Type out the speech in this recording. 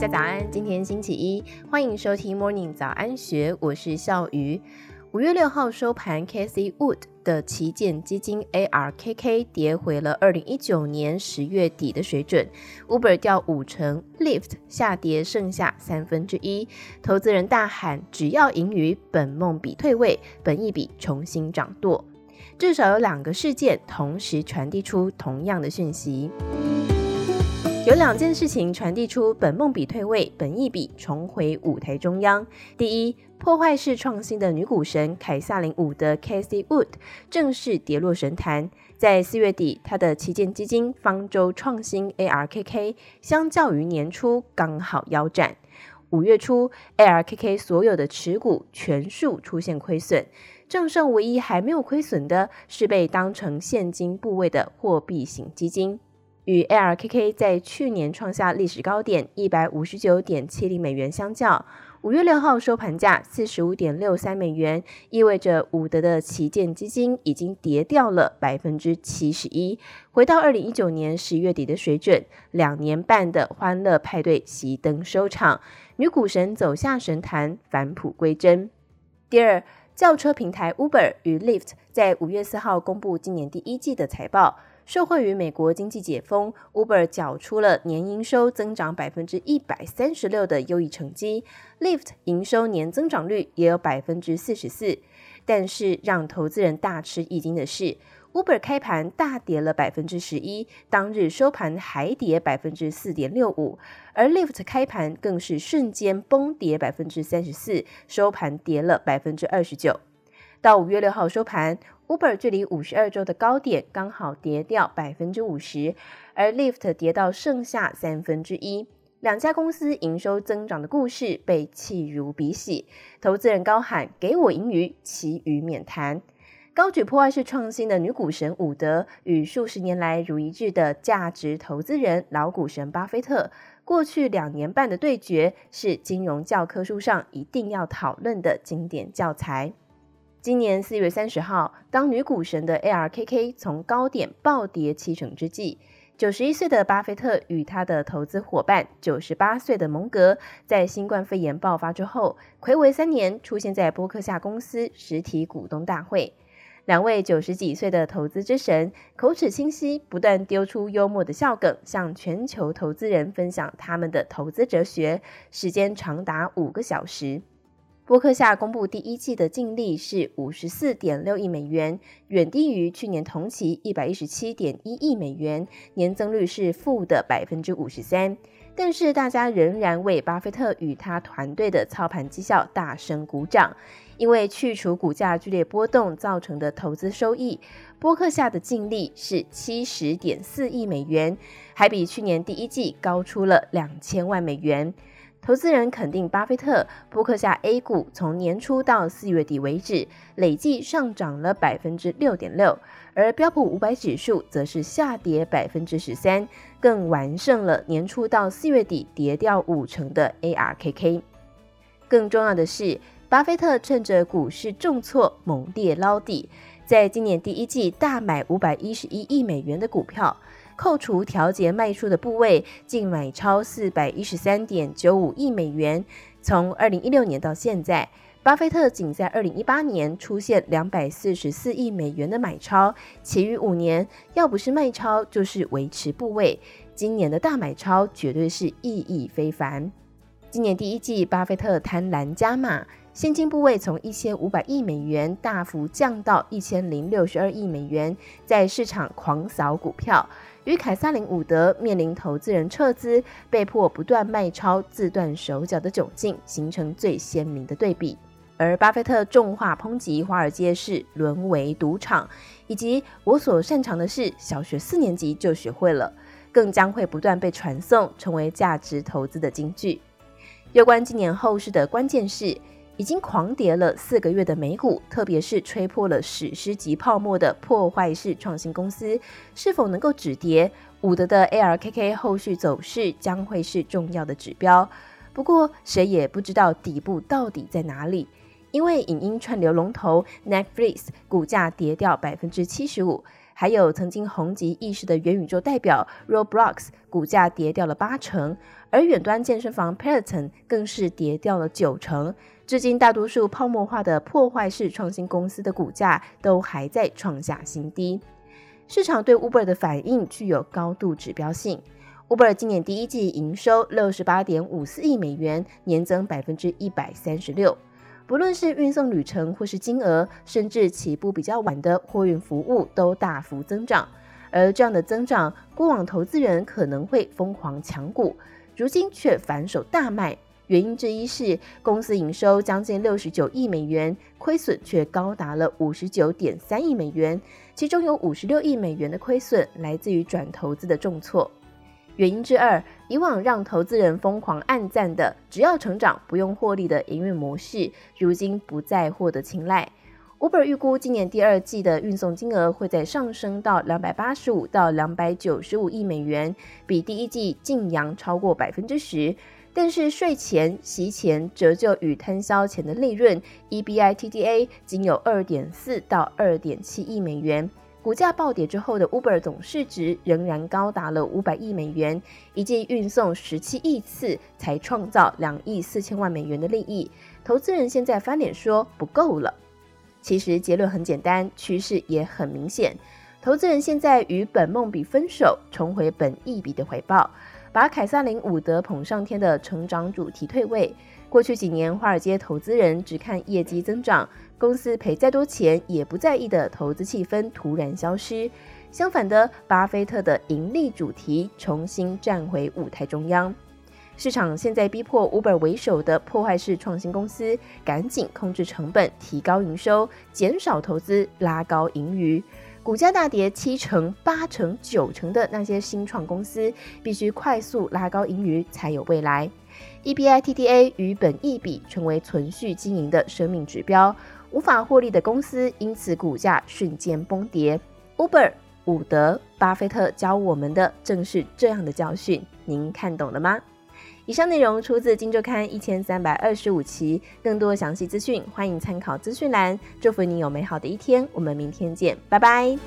大家早安，今天星期一，欢迎收听 Morning 早安学，我是笑鱼。五月六号收盘，Casey Wood 的旗舰基金 ARKK 跌回了二零一九年十月底的水准，Uber 掉五成，Lyft 下跌剩下三分之一。投资人大喊：只要盈余，本梦比退位，本一比重新掌舵。至少有两个事件同时传递出同样的讯息。有两件事情传递出本梦比退位，本意比重回舞台中央。第一，破坏式创新的女股神凯萨琳·伍德 （Casey Wood） 正式跌落神坛。在四月底，她的旗舰基金方舟创新 （ARKK） 相较于年初刚好腰斩。五月初，ARKK 所有的持股全数出现亏损，账上唯一还没有亏损的是被当成现金部位的货币型基金。与 ARKK 在去年创下历史高点一百五十九点七零美元相较，五月六号收盘价四十五点六三美元，意味着伍德的旗舰基金已经跌掉了百分之七十一，回到二零一九年十月底的水准。两年半的欢乐派对熄灯收场，女股神走下神坛，返璞归真。第二，轿车平台 Uber 与 Lyft 在五月四号公布今年第一季的财报。受惠于美国经济解封，Uber 缴出了年营收增长百分之一百三十六的优异成绩，Lyft 营收年增长率也有百分之四十四。但是让投资人大吃一惊的是，Uber 开盘大跌了百分之十一，当日收盘还跌百分之四点六五，而 Lyft 开盘更是瞬间崩跌百分之三十四，收盘跌了百分之二十九。到五月六号收盘，Uber 距离五十二周的高点刚好跌掉百分之五十，而 Lyft 跌到剩下三分之一。两家公司营收增长的故事被弃如敝屣，投资人高喊“给我盈余，其余免谈”。高举破坏式创新的女股神伍德与数十年来如一日的价值投资人老股神巴菲特，过去两年半的对决是金融教科书上一定要讨论的经典教材。今年四月三十号，当女股神的 ARKK 从高点暴跌七成之际，九十一岁的巴菲特与他的投资伙伴九十八岁的蒙格，在新冠肺炎爆发之后，睽违三年出现在波克夏公司实体股东大会。两位九十几岁的投资之神，口齿清晰，不断丢出幽默的笑梗，向全球投资人分享他们的投资哲学，时间长达五个小时。波克夏公布第一季的净利是五十四点六亿美元，远低于去年同期一百一十七点一亿美元，年增率是负的百分之五十三。但是大家仍然为巴菲特与他团队的操盘绩效大声鼓掌，因为去除股价剧烈波动造成的投资收益，波克夏的净利是七十点四亿美元，还比去年第一季高出了两千万美元。投资人肯定巴菲特，波克夏 A 股从年初到四月底为止，累计上涨了百分之六点六，而标普五百指数则是下跌百分之十三，更完胜了年初到四月底跌掉五成的 ARKK。更重要的是，巴菲特趁着股市重挫猛烈捞底，在今年第一季大买五百一十一亿美元的股票。扣除调节卖出的部位，净买超四百一十三点九五亿美元。从二零一六年到现在，巴菲特仅在二零一八年出现两百四十四亿美元的买超，其余五年要不是卖超，就是维持部位。今年的大买超绝对是意义非凡。今年第一季，巴菲特贪婪加码，现金部位从一千五百亿美元大幅降到一千零六十二亿美元，在市场狂扫股票。与凯萨琳·伍德面临投资人撤资，被迫不断卖超、自断手脚的窘境，形成最鲜明的对比。而巴菲特重话抨击华尔街是沦为赌场，以及我所擅长的事，小学四年级就学会了，更将会不断被传颂，成为价值投资的金句。有关今年后市的关键是。已经狂跌了四个月的美股，特别是吹破了史诗级泡沫的破坏式创新公司，是否能够止跌？伍德的 ARKK 后续走势将会是重要的指标。不过，谁也不知道底部到底在哪里，因为影音串流龙头 Netflix 股价跌掉百分之七十五，还有曾经红极一时的元宇宙代表 Roblox，股价跌掉了八成，而远端健身房 Peloton 更是跌掉了九成。至今，大多数泡沫化的破坏式创新公司的股价都还在创下新低。市场对 Uber 的反应具有高度指标性。Uber 今年第一季营收六十八点五四亿美元，年增百分之一百三十六。不论是运送旅程或是金额，甚至起步比较晚的货运服务都大幅增长。而这样的增长，过往投资人可能会疯狂抢股，如今却反手大卖。原因之一是公司营收将近六十九亿美元，亏损却高达了五十九点三亿美元，其中有五十六亿美元的亏损来自于转投资的重挫。原因之二，以往让投资人疯狂暗赞的“只要成长不用获利”的营运模式，如今不再获得青睐。Uber 预估今年第二季的运送金额会在上升到两百八十五到两百九十五亿美元，比第一季劲扬超过百分之十。但是税前、息前、折旧与摊销前的利润 （EBITDA） 仅有二点四到二点七亿美元。股价暴跌之后的 Uber 总市值仍然高达了五百亿美元，一季运送十七亿次才创造两亿四千万美元的利益。投资人现在翻脸说不够了。其实结论很简单，趋势也很明显。投资人现在与本梦比分手，重回本益比的怀抱，把凯撒林伍德捧上天的成长主题退位。过去几年，华尔街投资人只看业绩增长。公司赔再多钱也不在意的投资气氛突然消失，相反的，巴菲特的盈利主题重新站回舞台中央。市场现在逼迫 Uber 为首的破坏式创新公司赶紧控制成本、提高营收、减少投资、拉高盈余。股价大跌七成、八成、九成的那些新创公司，必须快速拉高盈余才有未来。EBITDA 与本益比成为存续经营的生命指标。无法获利的公司，因此股价瞬间崩跌。Uber、伍德、巴菲特教我们的正是这样的教训，您看懂了吗？以上内容出自《金周刊》一千三百二十五期，更多详细资讯欢迎参考资讯栏。祝福你有美好的一天，我们明天见，拜拜。